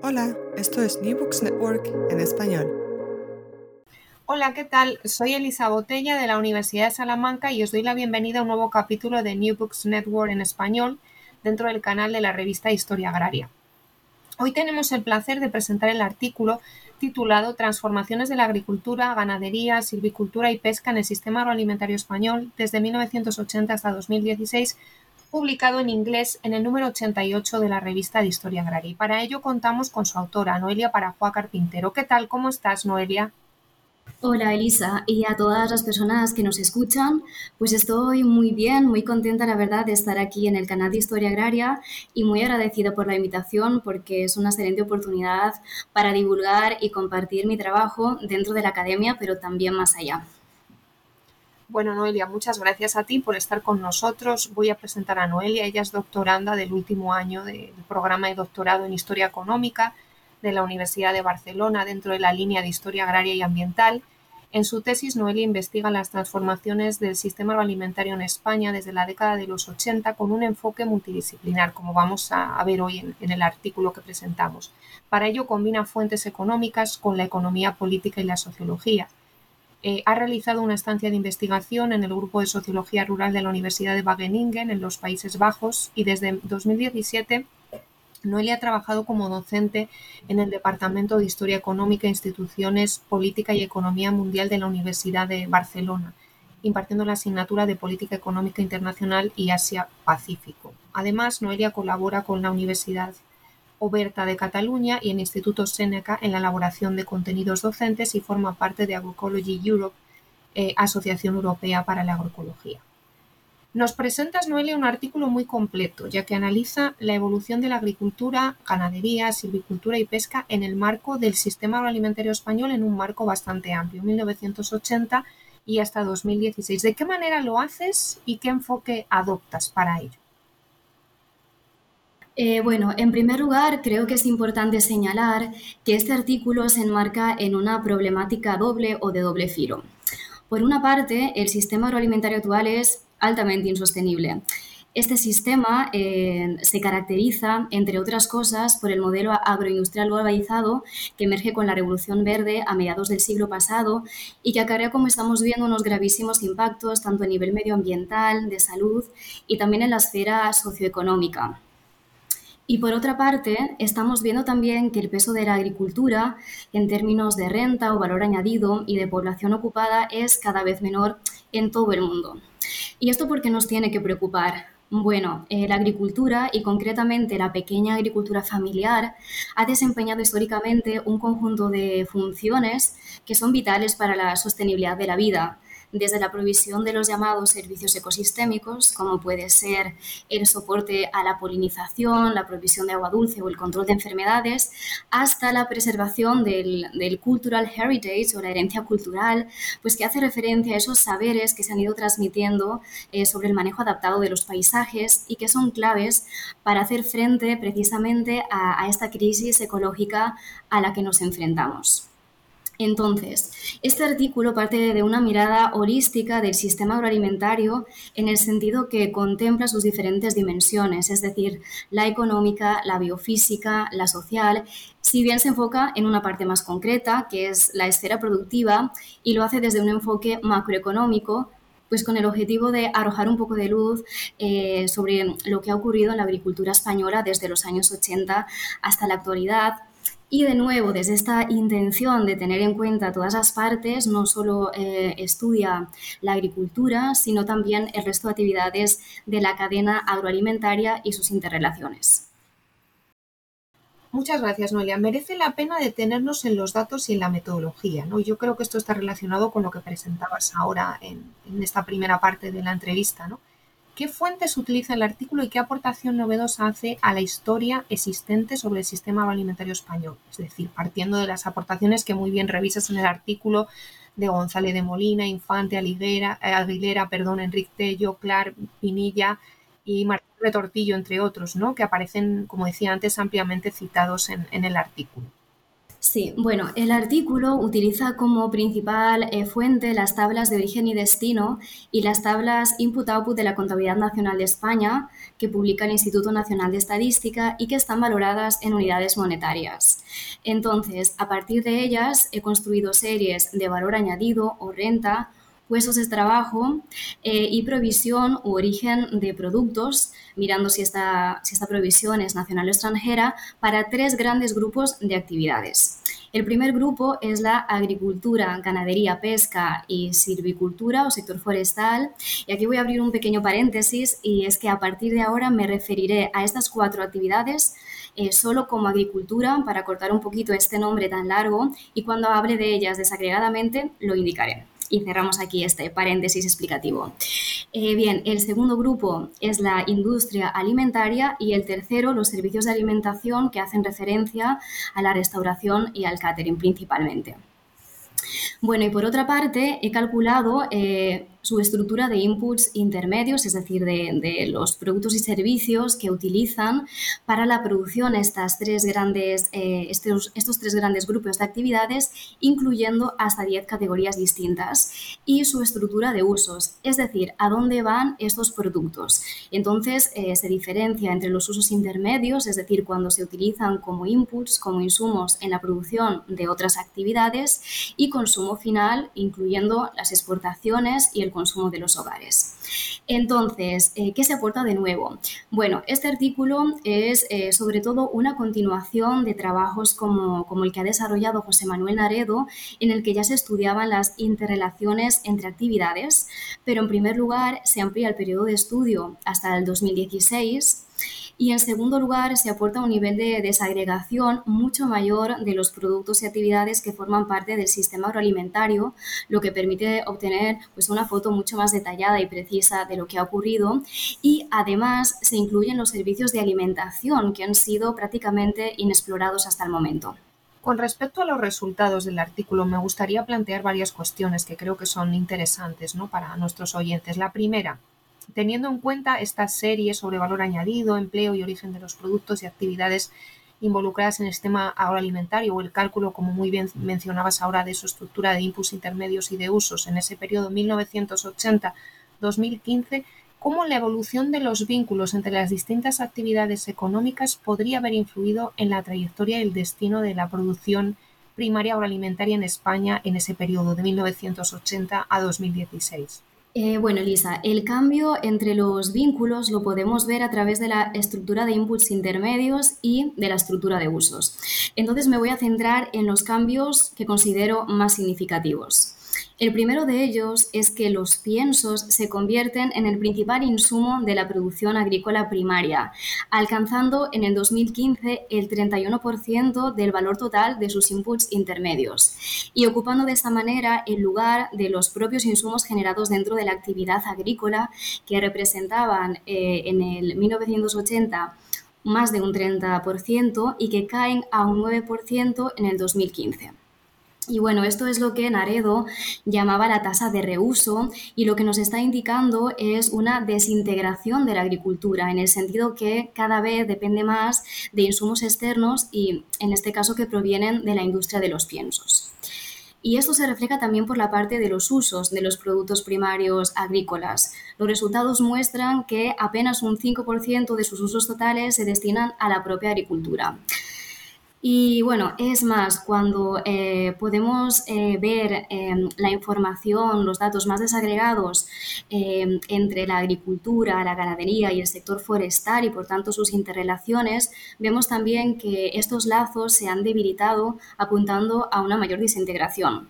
Hola, esto es New Books Network en español. Hola, ¿qué tal? Soy Elisa Botella de la Universidad de Salamanca y os doy la bienvenida a un nuevo capítulo de New Books Network en español dentro del canal de la revista Historia Agraria. Hoy tenemos el placer de presentar el artículo titulado Transformaciones de la agricultura, ganadería, silvicultura y pesca en el sistema agroalimentario español desde 1980 hasta 2016 publicado en inglés en el número 88 de la revista de Historia Agraria. Y para ello contamos con su autora, Noelia Parajua Carpintero. ¿Qué tal? ¿Cómo estás, Noelia? Hola Elisa y a todas las personas que nos escuchan, pues estoy muy bien, muy contenta la verdad de estar aquí en el canal de Historia Agraria y muy agradecida por la invitación porque es una excelente oportunidad para divulgar y compartir mi trabajo dentro de la academia, pero también más allá. Bueno, Noelia, muchas gracias a ti por estar con nosotros. Voy a presentar a Noelia. Ella es doctoranda del último año del programa de doctorado en Historia Económica de la Universidad de Barcelona dentro de la línea de Historia Agraria y Ambiental. En su tesis, Noelia investiga las transformaciones del sistema agroalimentario en España desde la década de los 80 con un enfoque multidisciplinar, como vamos a, ver hoy en, en el artículo que presentamos. Para ello combina fuentes económicas con la economía política y la sociología eh, ha realizado una estancia de investigación en el Grupo de Sociología Rural de la Universidad de Wageningen en los Países Bajos y desde 2017 Noelia ha trabajado como docente en el Departamento de Historia Económica, Instituciones, Política y Economía Mundial de la Universidad de Barcelona, impartiendo la asignatura de Política Económica Internacional y Asia-Pacífico. Además, Noelia colabora con la Universidad Oberta de Cataluña y el Instituto Seneca en la elaboración de contenidos docentes y forma parte de Agroecology Europe, eh, Asociación Europea para la Agroecología. Nos presentas, Noelia, un artículo muy completo, ya que analiza la evolución de la agricultura, ganadería, silvicultura y pesca en el marco del sistema agroalimentario español en un marco bastante amplio, 1980 y hasta 2016. ¿De qué manera lo haces y qué enfoque adoptas para ello? Eh, bueno, en primer lugar, creo que es importante señalar que este artículo se enmarca en una problemática doble o de doble filo. Por una parte, el sistema agroalimentario actual es altamente insostenible. Este sistema eh, se caracteriza, entre otras cosas, por el modelo agroindustrial globalizado que emerge con la Revolución Verde a mediados del siglo pasado y que acarrea, como estamos viendo, unos gravísimos impactos tanto a nivel medioambiental, de salud y también en la esfera socioeconómica. Y por otra parte, estamos viendo también que el peso de la agricultura en términos de renta o valor añadido y de población ocupada es cada vez menor en todo el mundo. ¿Y esto por qué nos tiene que preocupar? Bueno, eh, la agricultura y concretamente la pequeña agricultura familiar ha desempeñado históricamente un conjunto de funciones que son vitales para la sostenibilidad de la vida, desde la provisión de los llamados servicios ecosistémicos, como puede ser el soporte a la polinización, la provisión de agua dulce o el control de enfermedades, hasta la preservación del, cultural heritage o la herencia cultural, pues que hace referencia a esos saberes que se han ido transmitiendo eh, sobre el manejo adaptado de los paisajes y que son claves para hacer frente precisamente a esta crisis ecológica a la que nos enfrentamos. Entonces, este artículo parte de una mirada holística del sistema agroalimentario en el sentido que contempla sus diferentes dimensiones, es decir, la económica, la biofísica, la social, si bien se enfoca en una parte más concreta, que es la esfera productiva, y lo hace desde un enfoque macroeconómico, pues con el objetivo de arrojar un poco de luz eh, sobre lo que ha ocurrido en la agricultura española desde los años 80 hasta la actualidad. Y de nuevo, desde esta intención de tener en cuenta todas las partes, no solo eh, estudia la agricultura, sino también el resto de actividades de la cadena agroalimentaria y sus interrelaciones. Muchas gracias, Noelia. Merece la pena detenernos en los datos y en la metodología. ¿no? Yo creo que esto está relacionado con lo que presentabas ahora en, esta primera parte de la entrevista. ¿no? ¿Qué fuentes utiliza el artículo y qué aportación novedosa hace a la historia existente sobre el sistema alimentario español? Es decir, partiendo de las aportaciones que muy bien revisas en el artículo de González de Molina, Infante, Aguilera, Aguilera perdón, Enrique Tello, Clar, Pinilla y Martín Retortillo, entre otros, ¿no? que aparecen, como decía antes, ampliamente citados en, el artículo. Sí, bueno, el artículo utiliza como principal eh, fuente las tablas de origen y destino y las tablas input-output de la Contabilidad Nacional de España, que publica el Instituto Nacional de Estadística y que están valoradas en unidades monetarias. Entonces, a partir de ellas he construido series de valor añadido o renta, puestos de trabajo eh, y provisión u origen de productos, mirando si esta, si esta provisión es nacional o extranjera, para tres grandes grupos de actividades. El primer grupo es la agricultura, ganadería, pesca y silvicultura o sector forestal. Y aquí voy a abrir un pequeño paréntesis y es que a partir de ahora me referiré a estas cuatro actividades eh, solo como agricultura para cortar un poquito este nombre tan largo y cuando hable de ellas desagregadamente lo indicaré. Y cerramos aquí este paréntesis explicativo. Eh, bien, el segundo grupo es la industria alimentaria y el tercero los servicios de alimentación que hacen referencia a la restauración y al catering principalmente. Bueno, y por otra parte, he calculado eh, su estructura de inputs intermedios, es decir, de, los productos y servicios que utilizan para la producción estas tres grandes, eh, estos, estos, tres grandes grupos de actividades, incluyendo hasta 10 categorías distintas, y su estructura de usos, es decir, a dónde van estos productos. Entonces, eh, se diferencia entre los usos intermedios, es decir, cuando se utilizan como inputs, como insumos en la producción de otras actividades, y consumo final, incluyendo las exportaciones y el consumo de los hogares. Entonces, eh, ¿qué se aporta de nuevo? Bueno, este artículo es eh, sobre todo una continuación de trabajos como, como el que ha desarrollado José Manuel Naredo, en el que ya se estudiaban las interrelaciones entre actividades, pero en primer lugar se amplía el periodo de estudio hasta el 2016 y en segundo lugar, se aporta un nivel de desagregación mucho mayor de los productos y actividades que forman parte del sistema agroalimentario, lo que permite obtener pues, una foto mucho más detallada y precisa de lo que ha ocurrido. Y además se incluyen los servicios de alimentación que han sido prácticamente inexplorados hasta el momento. Con respecto a los resultados del artículo, me gustaría plantear varias cuestiones que creo que son interesantes ¿no? para nuestros oyentes. La primera, teniendo en cuenta esta serie sobre valor añadido, empleo y origen de los productos y actividades involucradas en el sistema agroalimentario o el cálculo, como muy bien mencionabas ahora, de su estructura de inputs intermedios y de usos en ese periodo 1980-2015, cómo la evolución de los vínculos entre las distintas actividades económicas podría haber influido en la trayectoria y el destino de la producción primaria agroalimentaria en España en ese periodo de 1980 a 2016. Eh, bueno, Elisa, el cambio entre los vínculos lo podemos ver a través de la estructura de inputs intermedios y de la estructura de usos. Entonces me voy a centrar en los cambios que considero más significativos. El primero de ellos es que los piensos se convierten en el principal insumo de la producción agrícola primaria, alcanzando en el 2015 el 31% del valor total de sus inputs intermedios y ocupando de esta manera el lugar de los propios insumos generados dentro de la actividad agrícola que representaban eh, en el 1980 más de un 30% y que caen a un 9% en el 2015. Y bueno, esto es lo que Naredo llamaba la tasa de reuso y lo que nos está indicando es una desintegración de la agricultura, en el sentido que cada vez depende más de insumos externos y en este caso que provienen de la industria de los piensos. Y esto se refleja también por la parte de los usos de los productos primarios agrícolas. Los resultados muestran que apenas un 5% de sus usos totales se destinan a la propia agricultura. Y bueno, es más, cuando eh, podemos eh, ver em, la información, los datos más desagregados em, entre la agricultura, la ganadería y el sector forestal y por tanto sus interrelaciones, vemos también que estos lazos se han debilitado apuntando a una mayor desintegración.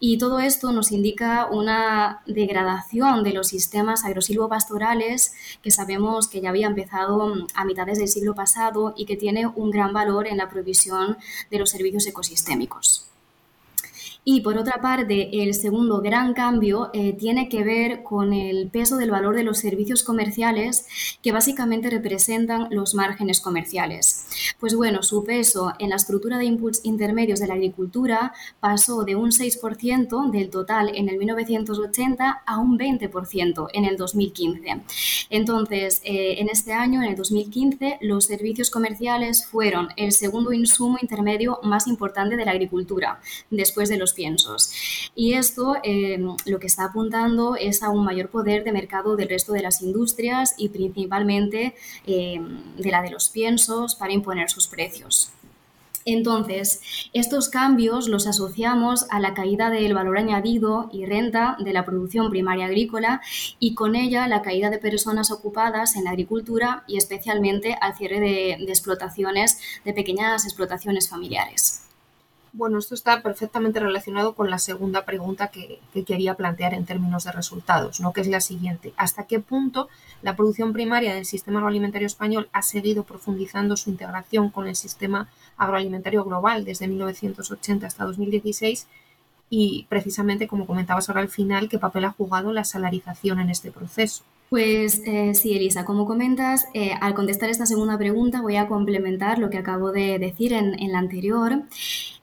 Y todo esto nos indica una degradación de los sistemas agrosilvopastorales que sabemos que ya había empezado mm, a mitades del siglo pasado y que tiene un gran valor en la provisión de los servicios ecosistémicos. Y por otra parte, el segundo gran cambio eh, tiene que ver con el peso del valor de los servicios comerciales que básicamente representan los márgenes comerciales. Pues bueno, su peso en la estructura de inputs intermedios de la agricultura pasó de un 6% del total en el 1980 a un 20% en el 2015. Entonces, eh, en este año, en el 2015, los servicios comerciales fueron el segundo insumo intermedio más importante de la agricultura, después de los piensos. Y esto eh, lo que está apuntando es a un mayor poder de mercado del resto de las industrias y principalmente eh, de la de los piensos para imponer sus precios. Entonces, estos cambios los asociamos a la caída del valor añadido y renta de la producción primaria agrícola y con ella la caída de personas ocupadas en la agricultura y especialmente al cierre de explotaciones, de pequeñas explotaciones familiares. Bueno, esto está perfectamente relacionado con la segunda pregunta que, quería plantear en términos de resultados, ¿no? que es la siguiente. ¿Hasta qué punto la producción primaria del sistema agroalimentario español ha seguido profundizando su integración con el sistema agroalimentario global desde 1980 hasta 2016? Y precisamente, como comentabas ahora al final, ¿qué papel ha jugado la salarización en este proceso? Pues eh, sí, Elisa, como comentas, eh, al contestar esta segunda pregunta voy a complementar lo que acabo de decir en, en la anterior.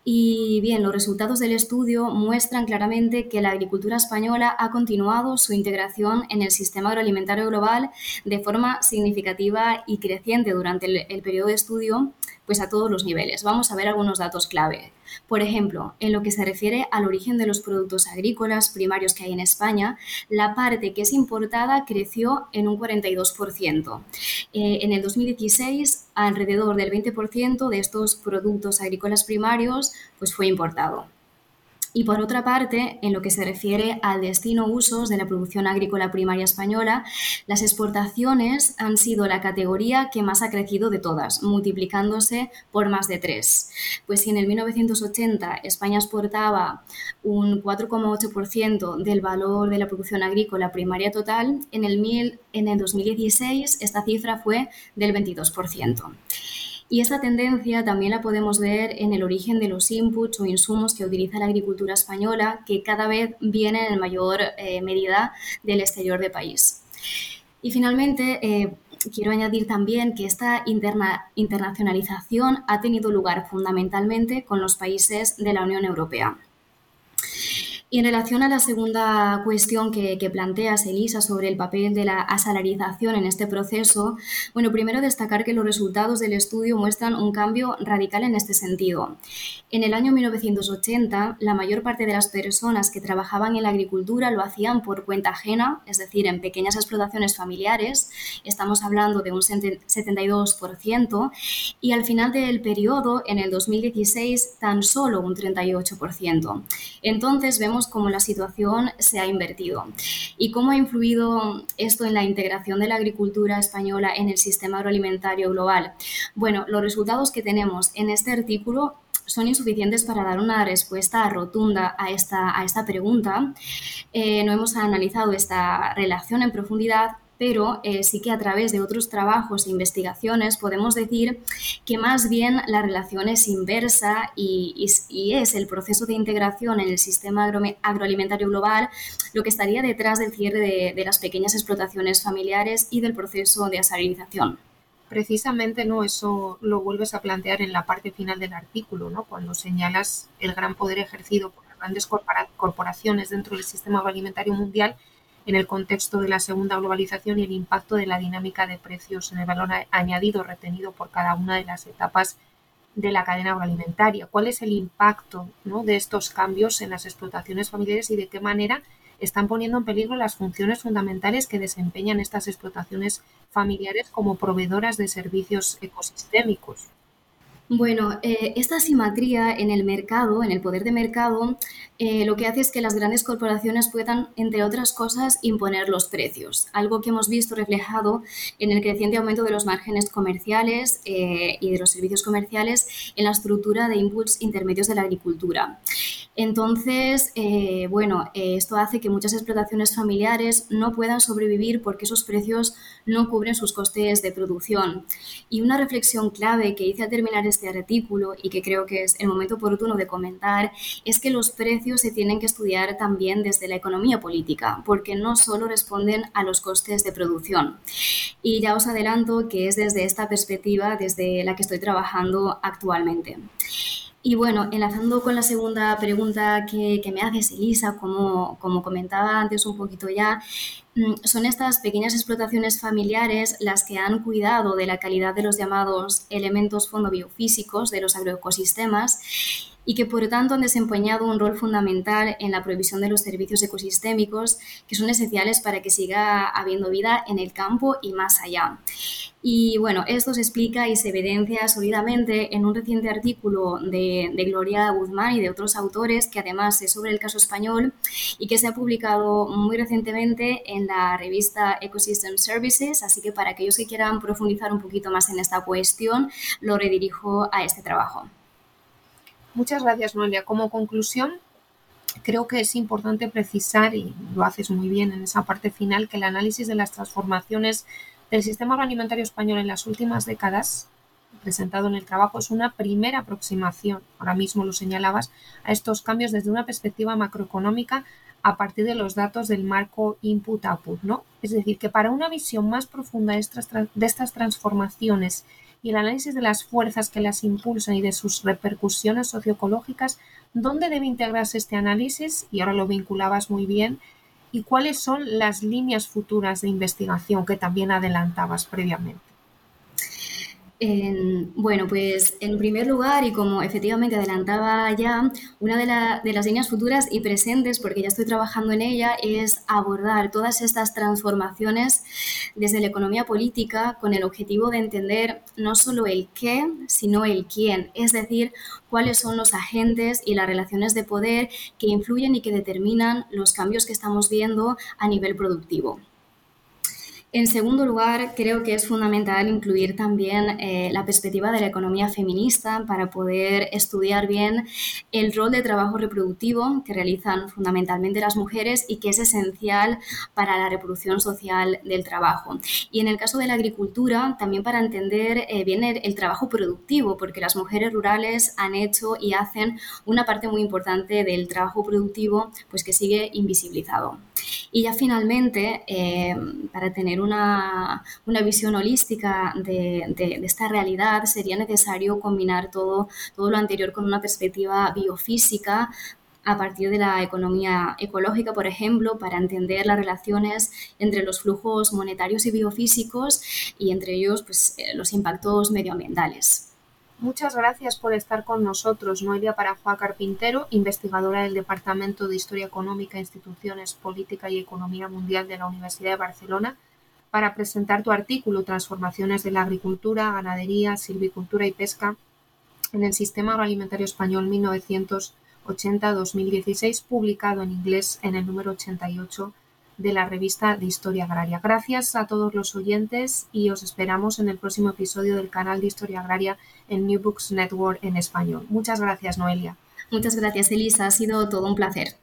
Y bien, los resultados del estudio muestran claramente que la agricultura española ha continuado su integración en el sistema agroalimentario global de forma significativa y creciente durante el, el periodo de estudio, pues a todos los niveles. Vamos a ver algunos datos clave. Por ejemplo, en lo que se refiere al origen de los productos agrícolas primarios que hay en España, la parte que es importada creció en un 42%. Eh, en el 2016, alrededor del 20% de estos productos agrícolas primarios pues fue importado. Y por otra parte, en lo que se refiere al destino usos de la producción agrícola primaria española, las exportaciones han sido la categoría que más ha crecido de todas, multiplicándose por más de tres. Pues si en el 1980 España exportaba un 4,8% del valor de la producción agrícola primaria total, en el, en el 2016 esta cifra fue del 22%. Y esta tendencia también la podemos ver en el origen de los inputs o insumos que utiliza la agricultura española, que cada vez vienen en mayor eh, medida del exterior del país. Y finalmente, eh, quiero añadir también que esta interna, internacionalización ha tenido lugar fundamentalmente con los países de la Unión Europea. Y en relación a la segunda cuestión que, planteas, Elisa, sobre el papel de la asalarización en este proceso, bueno, primero destacar que los resultados del estudio muestran un cambio radical en este sentido. En el año 1980, la mayor parte de las personas que trabajaban en la agricultura lo hacían por cuenta ajena, es decir, en pequeñas explotaciones familiares, estamos hablando de un 72%, y al final del periodo, en el 2016, tan solo un 38%. Entonces, vemos cómo la situación se ha invertido. ¿Y cómo ha influido esto en la integración de la agricultura española en el sistema agroalimentario global? Bueno, los resultados que tenemos en este artículo son insuficientes para dar una respuesta rotunda a esta, a esta pregunta. Eh, no hemos analizado esta relación en profundidad, pero eh, sí que a través de otros trabajos e investigaciones podemos decir que más bien la relación es inversa y, es el proceso de integración en el sistema agroalimentario global lo que estaría detrás del cierre de, las pequeñas explotaciones familiares y del proceso de asalinización. Precisamente, ¿no? Eso lo vuelves a plantear en la parte final del artículo, ¿no? Cuando señalas el gran poder ejercido por las grandes corporaciones dentro del sistema agroalimentario mundial en el contexto de la segunda globalización y el impacto de la dinámica de precios en el valor añadido retenido por cada una de las etapas de la cadena agroalimentaria. ¿Cuál es el impacto de estos cambios en las explotaciones familiares y de qué manera están poniendo en peligro las funciones fundamentales que desempeñan estas explotaciones familiares como proveedoras de servicios ecosistémicos? Bueno, eh, esta asimetría en el mercado, en el poder de mercado, eh, lo que hace es que las grandes corporaciones puedan, entre otras cosas, imponer los precios, algo que hemos visto reflejado en el creciente aumento de los márgenes comerciales eh, y de los servicios comerciales en la estructura de inputs intermedios de la agricultura. Entonces, bueno, esto hace que muchas explotaciones familiares no puedan sobrevivir porque esos precios no cubren sus costes de producción. Y una reflexión clave que hice al terminar este artículo y que creo que es el momento oportuno de comentar es que los precios se tienen que estudiar también desde la economía política, porque no solo responden a los costes de producción. Y ya os adelanto que es desde esta perspectiva desde la que estoy trabajando actualmente. Y bueno, enlazando con la segunda pregunta que, me haces, Elisa, como, como comentaba antes un poquito ya, mm, son estas pequeñas explotaciones familiares las que han cuidado de la calidad de los llamados elementos fondobiofísicos de los agroecosistemas y que por tanto han desempeñado un rol fundamental en la provisión de los servicios ecosistémicos que son esenciales para que siga habiendo vida en el campo y más allá. Y bueno, esto se explica y se evidencia sólidamente en un reciente artículo de, Gloria Guzmán y de otros autores, que además es sobre el caso español y que se ha publicado muy recientemente en la revista Ecosystem Services. Así que para aquellos que quieran profundizar un poquito más en esta cuestión, lo redirijo a este trabajo. Muchas gracias, Noelia. Como conclusión, creo que es importante precisar, y lo haces muy bien en esa parte final, que el análisis de las transformaciones del sistema agroalimentario español en las últimas décadas, presentado en el trabajo, es una primera aproximación, ahora mismo lo señalabas, a estos cambios desde una perspectiva macroeconómica a partir de los datos del marco input-output, ¿no? Es decir, que para una visión más profunda de estas transformaciones y el análisis de las fuerzas que las impulsan y de sus repercusiones socioecológicas, ¿dónde debe integrarse este análisis? Y ahora lo vinculabas muy bien. ¿Y cuáles son las líneas futuras de investigación que también adelantabas previamente? Bueno, pues en primer lugar, y como efectivamente adelantaba ya, una de, de, las líneas futuras y presentes, porque ya estoy trabajando en ella, es abordar todas estas transformaciones desde la economía política con el objetivo de entender no solo el qué, sino el quién, es decir, cuáles son los agentes y las relaciones de poder que influyen y que determinan los cambios que estamos viendo a nivel productivo. En segundo lugar, creo que es fundamental incluir también eh, la perspectiva de la economía feminista para poder estudiar bien el rol de trabajo reproductivo que realizan fundamentalmente las mujeres y que es esencial para la reproducción social del trabajo. Y en el caso de la agricultura, también para entender eh, bien el, trabajo productivo, porque las mujeres rurales han hecho y hacen una parte muy importante del trabajo productivo pues que sigue invisibilizado. Y ya finalmente, eh, para tener una, visión holística de, esta realidad, sería necesario combinar todo, todo lo anterior con una perspectiva biofísica a partir de la economía ecológica, por ejemplo, para entender las relaciones entre los flujos monetarios y biofísicos y entre ellos pues, eh, los impactos medioambientales. Muchas gracias por estar con nosotros, Noelia Parafua Carpintero, investigadora del Departamento de Historia Económica, Instituciones, Política y Economía Mundial de la Universidad de Barcelona, para presentar tu artículo Transformaciones de la Agricultura, Ganadería, Silvicultura y Pesca en el Sistema Agroalimentario Español 1980-2016, publicado en inglés en el número 88 de la revista de Historia Agraria. Gracias a todos los oyentes y os esperamos en el próximo episodio del canal de Historia Agraria en New Books Network en español. Muchas gracias, Noelia. Muchas gracias, Elisa. Ha sido todo un placer.